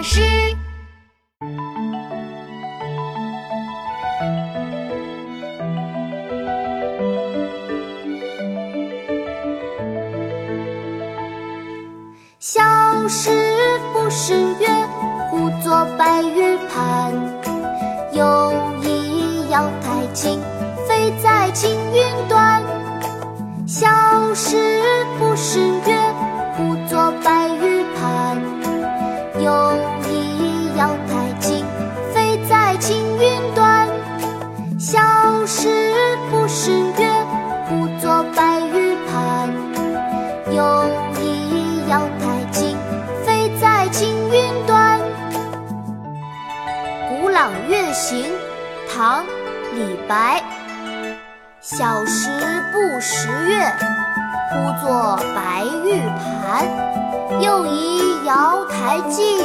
大师。小时不识月，呼作白玉盘。有意要抬金，飞在青云端。小时不识月，时不识月，呼作白玉盘。又疑瑶台镜，飞在青云端。《古朗月行》唐·李白。小时不识月，呼作白玉盘。又疑瑶台镜，